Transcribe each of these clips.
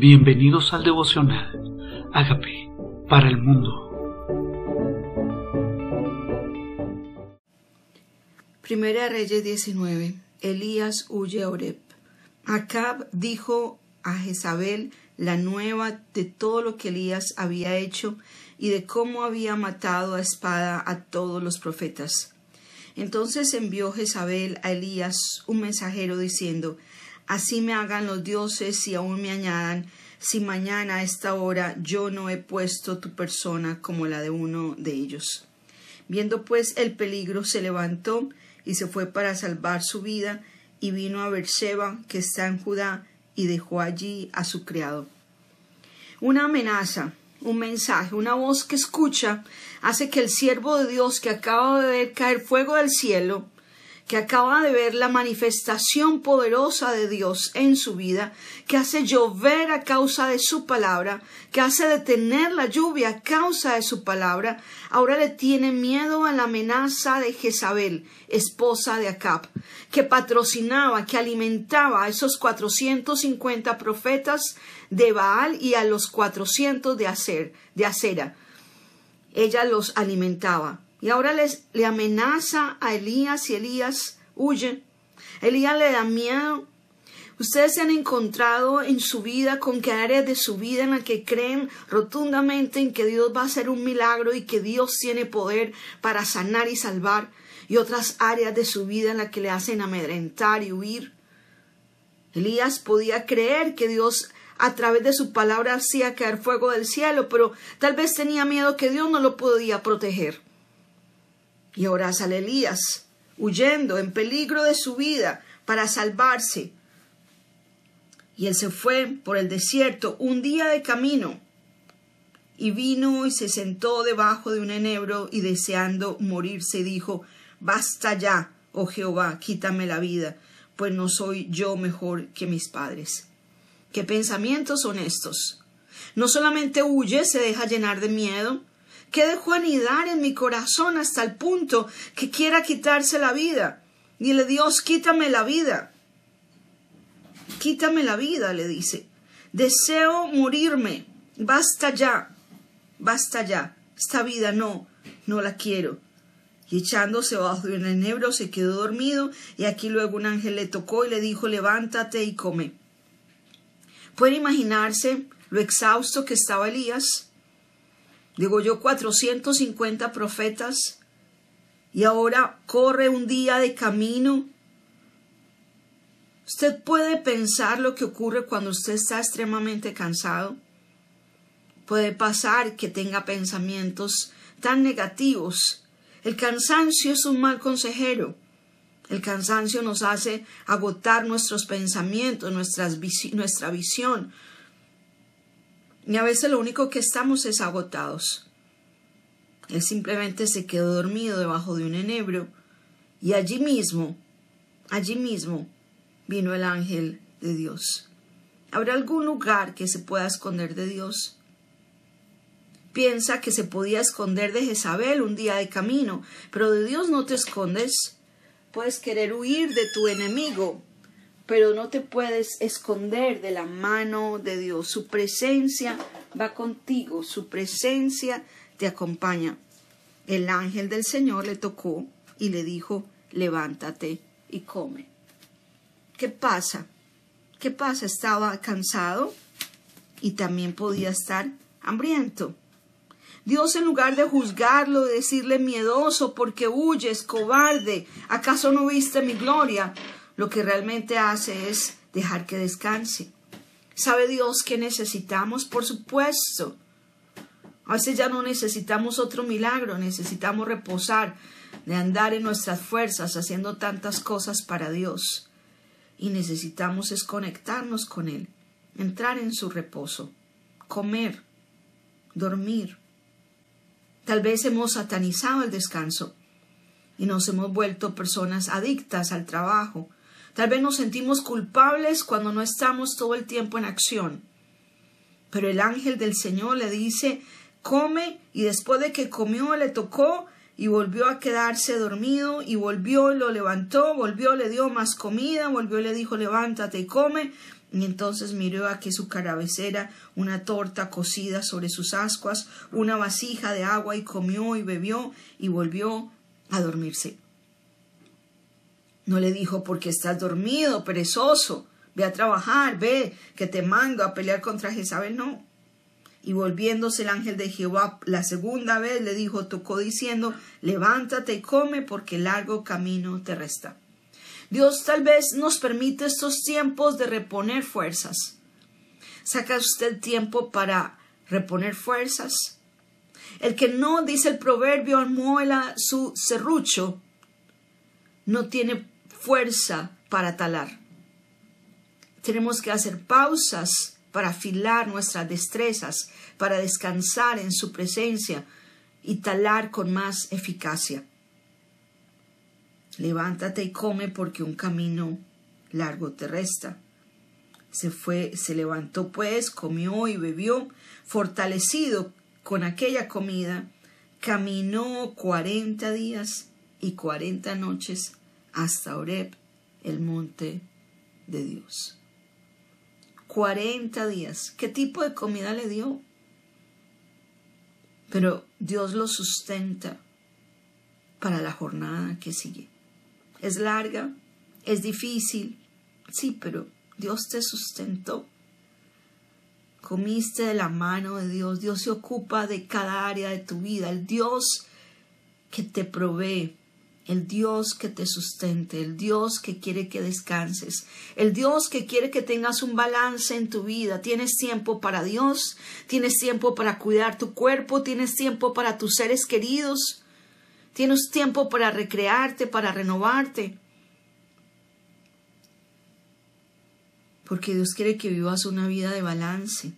Bienvenidos al devocional. Hágame para el mundo. Primera Reyes 19. Elías huye a Oreb. Acab dijo a Jezabel la nueva de todo lo que Elías había hecho y de cómo había matado a espada a todos los profetas. Entonces envió Jezabel a Elías un mensajero diciendo Así me hagan los dioses y aún me añadan, si mañana a esta hora yo no he puesto tu persona como la de uno de ellos. Viendo pues el peligro, se levantó y se fue para salvar su vida, y vino a Berseba, que está en Judá, y dejó allí a su criado. Una amenaza, un mensaje, una voz que escucha, hace que el siervo de Dios que acaba de ver caer fuego del cielo, que acaba de ver la manifestación poderosa de Dios en su vida, que hace llover a causa de su palabra, que hace detener la lluvia a causa de su palabra, ahora le tiene miedo a la amenaza de Jezabel, esposa de Acab, que patrocinaba, que alimentaba a esos 450 profetas de Baal y a los 400 de, de Acera. Ella los alimentaba. Y ahora les, le amenaza a Elías y Elías huye. Elías le da miedo. Ustedes se han encontrado en su vida con que áreas de su vida en las que creen rotundamente en que Dios va a hacer un milagro y que Dios tiene poder para sanar y salvar, y otras áreas de su vida en las que le hacen amedrentar y huir. Elías podía creer que Dios a través de su palabra hacía caer fuego del cielo, pero tal vez tenía miedo que Dios no lo podía proteger. Y ahora sale Elías, huyendo, en peligro de su vida, para salvarse. Y él se fue por el desierto un día de camino. Y vino y se sentó debajo de un enebro y deseando morirse dijo, Basta ya, oh Jehová, quítame la vida, pues no soy yo mejor que mis padres. ¿Qué pensamientos son estos? No solamente huye, se deja llenar de miedo, que dejó anidar en mi corazón hasta el punto que quiera quitarse la vida. Dile, Dios, quítame la vida. Quítame la vida, le dice. Deseo morirme. Basta ya. Basta ya. Esta vida no, no la quiero. Y echándose bajo un enebro se quedó dormido, y aquí luego un ángel le tocó y le dijo, levántate y come. ¿Puede imaginarse lo exhausto que estaba Elías? Digo yo, 450 profetas y ahora corre un día de camino. Usted puede pensar lo que ocurre cuando usted está extremadamente cansado. Puede pasar que tenga pensamientos tan negativos. El cansancio es un mal consejero. El cansancio nos hace agotar nuestros pensamientos, nuestras, nuestra visión, y a veces lo único que estamos es agotados. Él simplemente se quedó dormido debajo de un enebro y allí mismo, allí mismo vino el ángel de Dios. ¿Habrá algún lugar que se pueda esconder de Dios? Piensa que se podía esconder de Jezabel un día de camino, pero de Dios no te escondes. Puedes querer huir de tu enemigo, pero no te puedes esconder de la mano de Dios. Su presencia va contigo, su presencia te acompaña. El ángel del Señor le tocó y le dijo, levántate y come. ¿Qué pasa? ¿Qué pasa? Estaba cansado y también podía estar hambriento. Dios en lugar de juzgarlo, de decirle miedoso porque huyes, cobarde, ¿acaso no viste mi gloria? Lo que realmente hace es dejar que descanse. ¿Sabe Dios qué necesitamos? Por supuesto. A veces ya no necesitamos otro milagro, necesitamos reposar, de andar en nuestras fuerzas haciendo tantas cosas para Dios. Y necesitamos desconectarnos con Él, entrar en su reposo, comer, dormir. Tal vez hemos satanizado el descanso y nos hemos vuelto personas adictas al trabajo, Tal vez nos sentimos culpables cuando no estamos todo el tiempo en acción. Pero el ángel del Señor le dice, come, y después de que comió le tocó y volvió a quedarse dormido y volvió, lo levantó, volvió, le dio más comida, volvió, le dijo levántate y come. Y entonces miró aquí su carabecera, una torta cocida sobre sus ascuas, una vasija de agua y comió y bebió y volvió a dormirse. No le dijo porque estás dormido, perezoso, ve a trabajar, ve, que te mando a pelear contra Jezabel, no. Y volviéndose el ángel de Jehová la segunda vez le dijo, tocó diciendo, levántate y come porque largo camino te resta. Dios tal vez nos permite estos tiempos de reponer fuerzas. ¿Saca usted tiempo para reponer fuerzas? El que no, dice el proverbio, muela su serrucho, no tiene fuerza para talar. Tenemos que hacer pausas para afilar nuestras destrezas, para descansar en su presencia y talar con más eficacia. Levántate y come porque un camino largo te resta. Se fue, se levantó pues, comió y bebió, fortalecido con aquella comida, caminó cuarenta días y cuarenta noches hasta Oreb, el monte de Dios. Cuarenta días. ¿Qué tipo de comida le dio? Pero Dios lo sustenta para la jornada que sigue. Es larga, es difícil, sí, pero Dios te sustentó. Comiste de la mano de Dios. Dios se ocupa de cada área de tu vida. El Dios que te provee, el Dios que te sustente, el Dios que quiere que descanses, el Dios que quiere que tengas un balance en tu vida. Tienes tiempo para Dios, tienes tiempo para cuidar tu cuerpo, tienes tiempo para tus seres queridos, tienes tiempo para recrearte, para renovarte. Porque Dios quiere que vivas una vida de balance.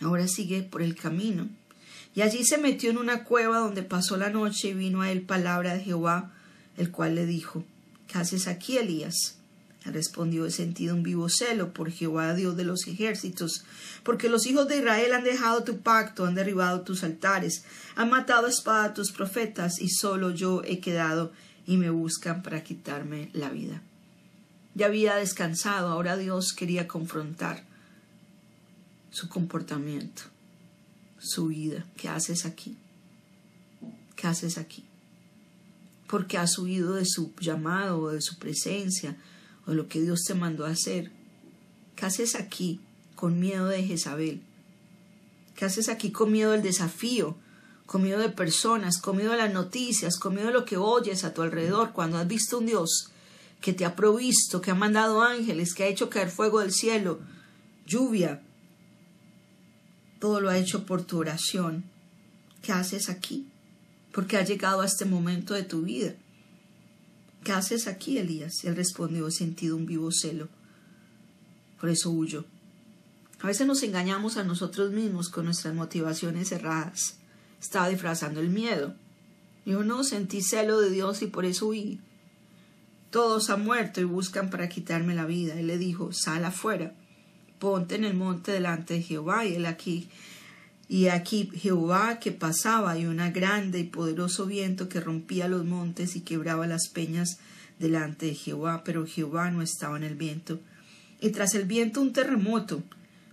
Ahora sigue por el camino y allí se metió en una cueva donde pasó la noche y vino a él palabra de Jehová, el cual le dijo, ¿qué haces aquí, Elías? respondió, he sentido un vivo celo por Jehová, Dios de los ejércitos, porque los hijos de Israel han dejado tu pacto, han derribado tus altares, han matado a espada a tus profetas, y solo yo he quedado, y me buscan para quitarme la vida. Ya había descansado, ahora Dios quería confrontar su comportamiento su vida. ¿Qué haces aquí? ¿Qué haces aquí? Porque has huido de su llamado o de su presencia o de lo que Dios te mandó a hacer. ¿Qué haces aquí con miedo de Jezabel? ¿Qué haces aquí con miedo del desafío? Con miedo de personas, con miedo de las noticias, con miedo de lo que oyes a tu alrededor cuando has visto un Dios que te ha provisto, que ha mandado ángeles, que ha hecho caer fuego del cielo, lluvia, todo lo ha hecho por tu oración. ¿Qué haces aquí? Porque ha llegado a este momento de tu vida. ¿Qué haces aquí, Elías? él respondió, he sentido un vivo celo. Por eso huyo. A veces nos engañamos a nosotros mismos con nuestras motivaciones erradas. Estaba disfrazando el miedo. Yo no, sentí celo de Dios y por eso huí. Todos han muerto y buscan para quitarme la vida. Él le dijo, sal afuera ponte en el monte delante de Jehová, y él aquí, y aquí Jehová que pasaba, y un grande y poderoso viento que rompía los montes y quebraba las peñas delante de Jehová, pero Jehová no estaba en el viento. Y tras el viento un terremoto,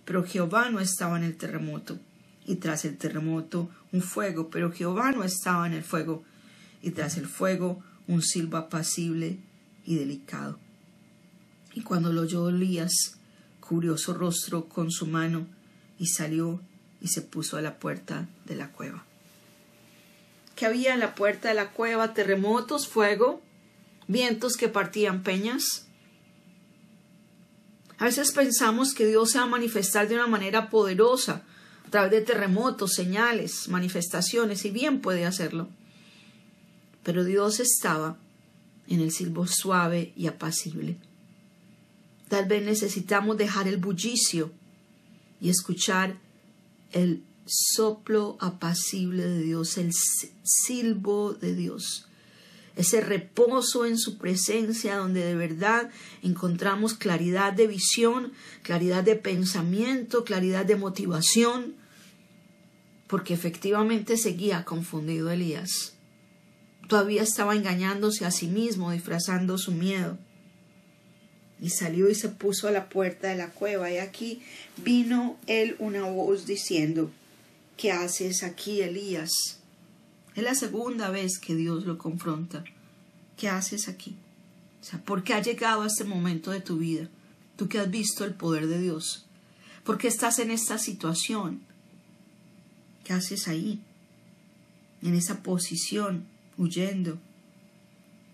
pero Jehová no estaba en el terremoto. Y tras el terremoto un fuego, pero Jehová no estaba en el fuego. Y tras el fuego un silbo apacible y delicado. Y cuando lo oyó Elías, cubrió su rostro con su mano y salió y se puso a la puerta de la cueva. ¿Qué había en la puerta de la cueva? Terremotos, fuego, vientos que partían peñas. A veces pensamos que Dios se va a manifestar de una manera poderosa, a través de terremotos, señales, manifestaciones, y bien puede hacerlo. Pero Dios estaba en el silbo suave y apacible. Tal vez necesitamos dejar el bullicio y escuchar el soplo apacible de Dios, el silbo de Dios, ese reposo en su presencia donde de verdad encontramos claridad de visión, claridad de pensamiento, claridad de motivación, porque efectivamente seguía confundido Elías. Todavía estaba engañándose a sí mismo, disfrazando su miedo. Y salió y se puso a la puerta de la cueva. Y aquí vino él una voz diciendo, ¿qué haces aquí, Elías? Es la segunda vez que Dios lo confronta. ¿Qué haces aquí? O sea, ¿por qué ha llegado a este momento de tu vida? Tú que has visto el poder de Dios. ¿Por qué estás en esta situación? ¿Qué haces ahí? En esa posición, huyendo.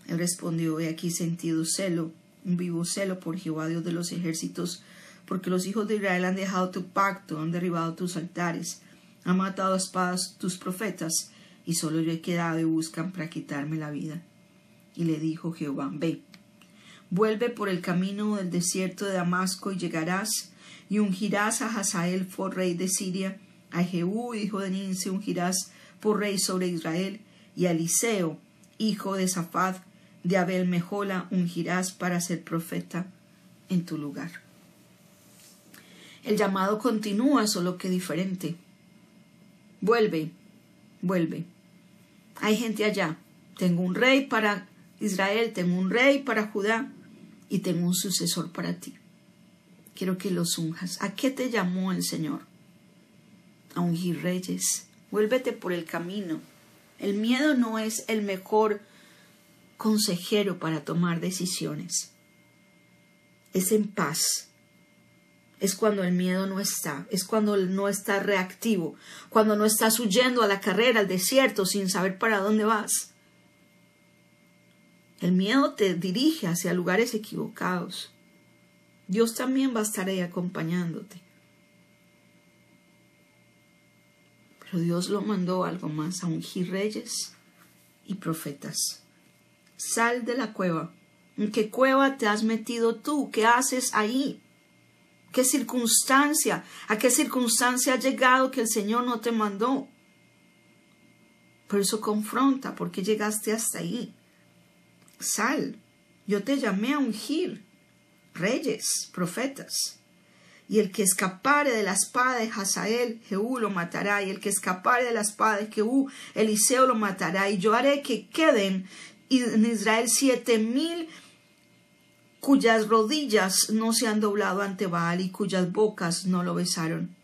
Él respondió, he aquí sentido celo, un vivo celo por Jehová Dios de los ejércitos, porque los hijos de Israel han dejado tu pacto, han derribado tus altares, han matado a espadas tus profetas, y solo yo he quedado y buscan para quitarme la vida. Y le dijo Jehová, ve, vuelve por el camino del desierto de Damasco y llegarás y ungirás a Hazael por rey de Siria, a Jehú, hijo de Ninse, ungirás por rey sobre Israel, y a Eliseo, hijo de Safad, de Abel Mejola, ungirás para ser profeta en tu lugar. El llamado continúa, solo que diferente. Vuelve, vuelve. Hay gente allá. Tengo un rey para Israel, tengo un rey para Judá y tengo un sucesor para ti. Quiero que los unjas. ¿A qué te llamó el Señor? A ungir reyes. Vuélvete por el camino. El miedo no es el mejor consejero para tomar decisiones. Es en paz. Es cuando el miedo no está, es cuando no está reactivo, cuando no estás huyendo a la carrera, al desierto, sin saber para dónde vas. El miedo te dirige hacia lugares equivocados. Dios también va a estar ahí acompañándote. Pero Dios lo mandó algo más, a ungir reyes y profetas. Sal de la cueva. ¿En qué cueva te has metido tú? ¿Qué haces ahí? ¿Qué circunstancia? ¿A qué circunstancia ha llegado que el Señor no te mandó? Por eso confronta, ¿por qué llegaste hasta ahí? Sal, yo te llamé a ungir reyes, profetas. Y el que escapare de la espada de Hazael, Jehú lo matará. Y el que escapare de la espada de Jehú, Eliseo lo matará. Y yo haré que queden en Israel siete mil cuyas rodillas no se han doblado ante Baal y cuyas bocas no lo besaron.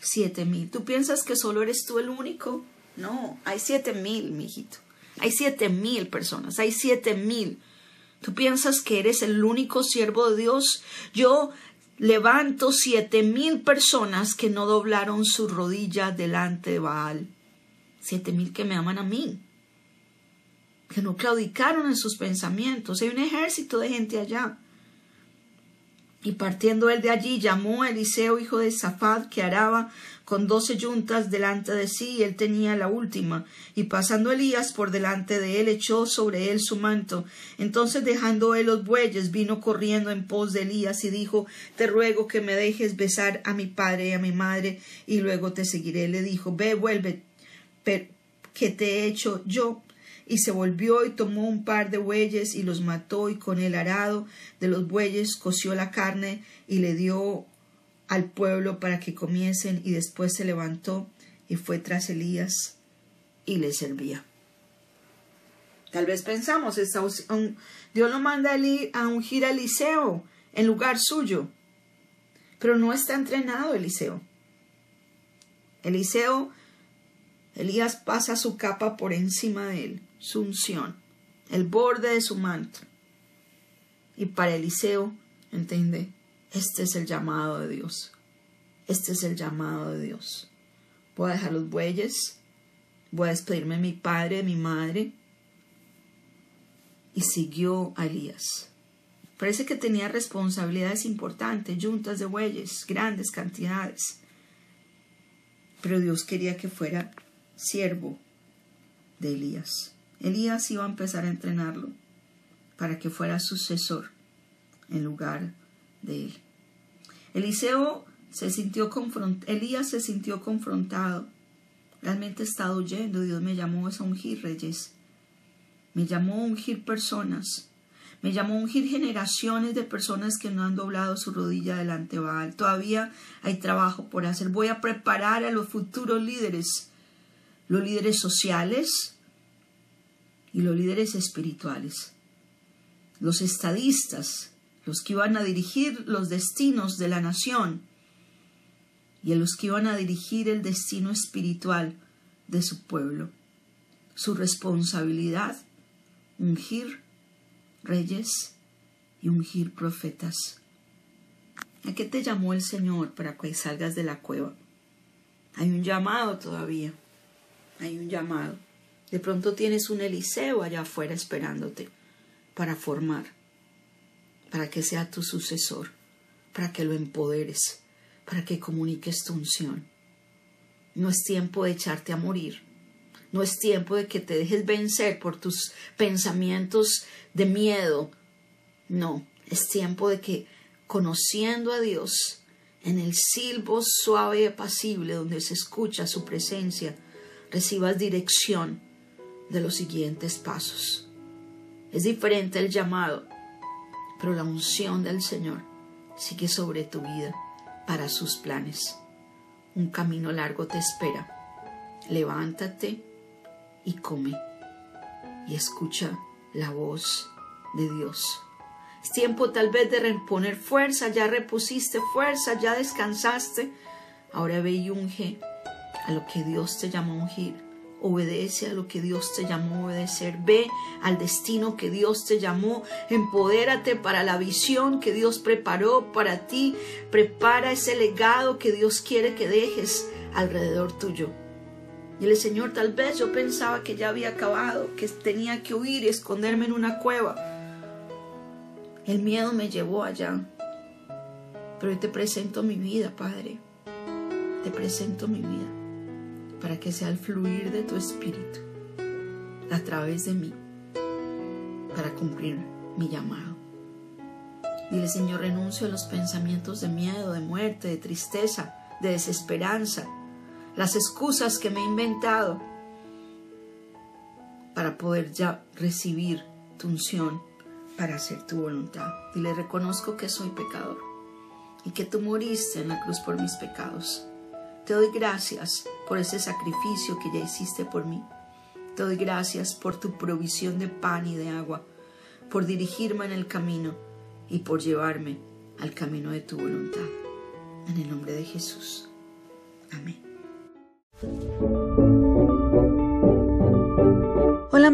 Siete mil. ¿Tú piensas que solo eres tú el único? No, hay siete mil, mijito. Hay siete mil personas, hay siete mil. ¿Tú piensas que eres el único siervo de Dios? Yo levanto siete mil personas que no doblaron su rodilla delante de Baal. Siete mil que me aman a mí que no claudicaron en sus pensamientos. Hay un ejército de gente allá. Y partiendo él de allí, llamó a Eliseo, hijo de Safad, que araba con doce yuntas delante de sí, y él tenía la última. Y pasando Elías por delante de él, echó sobre él su manto. Entonces, dejando él los bueyes, vino corriendo en pos de Elías y dijo, Te ruego que me dejes besar a mi padre y a mi madre, y luego te seguiré. Le dijo, Ve, vuelve, que te he hecho yo y se volvió y tomó un par de bueyes y los mató y con el arado de los bueyes coció la carne y le dio al pueblo para que comiesen y después se levantó y fue tras Elías y le servía. Tal vez pensamos, Dios lo manda a ungir a Eliseo en lugar suyo, pero no está entrenado Eliseo. Eliseo, Elías pasa su capa por encima de él su unción, el borde de su manto. Y para Eliseo, entiende, este es el llamado de Dios. Este es el llamado de Dios. Voy a dejar los bueyes, voy a despedirme de mi padre, de mi madre. Y siguió a Elías. Parece que tenía responsabilidades importantes, juntas de bueyes, grandes cantidades. Pero Dios quería que fuera siervo de Elías. Elías iba a empezar a entrenarlo para que fuera sucesor en lugar de él. Eliseo se sintió Elías se sintió confrontado. Realmente estaba huyendo. Dios me llamó a ungir reyes. Me llamó a ungir personas. Me llamó a ungir generaciones de personas que no han doblado su rodilla delante de Baal. Todavía hay trabajo por hacer. Voy a preparar a los futuros líderes. Los líderes sociales, y los líderes espirituales, los estadistas, los que iban a dirigir los destinos de la nación y a los que iban a dirigir el destino espiritual de su pueblo. Su responsabilidad, ungir reyes y ungir profetas. ¿A qué te llamó el Señor para que salgas de la cueva? Hay un llamado todavía. Hay un llamado. De pronto tienes un Eliseo allá afuera esperándote para formar, para que sea tu sucesor, para que lo empoderes, para que comuniques tu unción. No es tiempo de echarte a morir. No es tiempo de que te dejes vencer por tus pensamientos de miedo. No, es tiempo de que, conociendo a Dios, en el silbo suave y apacible donde se escucha su presencia, recibas dirección de los siguientes pasos. Es diferente el llamado, pero la unción del Señor sigue sobre tu vida para sus planes. Un camino largo te espera. Levántate y come y escucha la voz de Dios. Es tiempo tal vez de reponer fuerza, ya repusiste fuerza, ya descansaste. Ahora ve y unge a lo que Dios te llamó a ungir. Obedece a lo que Dios te llamó a obedecer. Ve al destino que Dios te llamó. Empodérate para la visión que Dios preparó para ti. Prepara ese legado que Dios quiere que dejes alrededor tuyo. Y el Señor, tal vez yo pensaba que ya había acabado, que tenía que huir y esconderme en una cueva. El miedo me llevó allá. Pero hoy te presento mi vida, Padre. Te presento mi vida para que sea el fluir de tu espíritu a través de mí para cumplir mi llamado. Dile, Señor, renuncio a los pensamientos de miedo, de muerte, de tristeza, de desesperanza, las excusas que me he inventado para poder ya recibir tu unción para hacer tu voluntad. Y le reconozco que soy pecador y que tú moriste en la cruz por mis pecados. Te doy gracias por ese sacrificio que ya hiciste por mí. Te doy gracias por tu provisión de pan y de agua, por dirigirme en el camino y por llevarme al camino de tu voluntad. En el nombre de Jesús. Amén.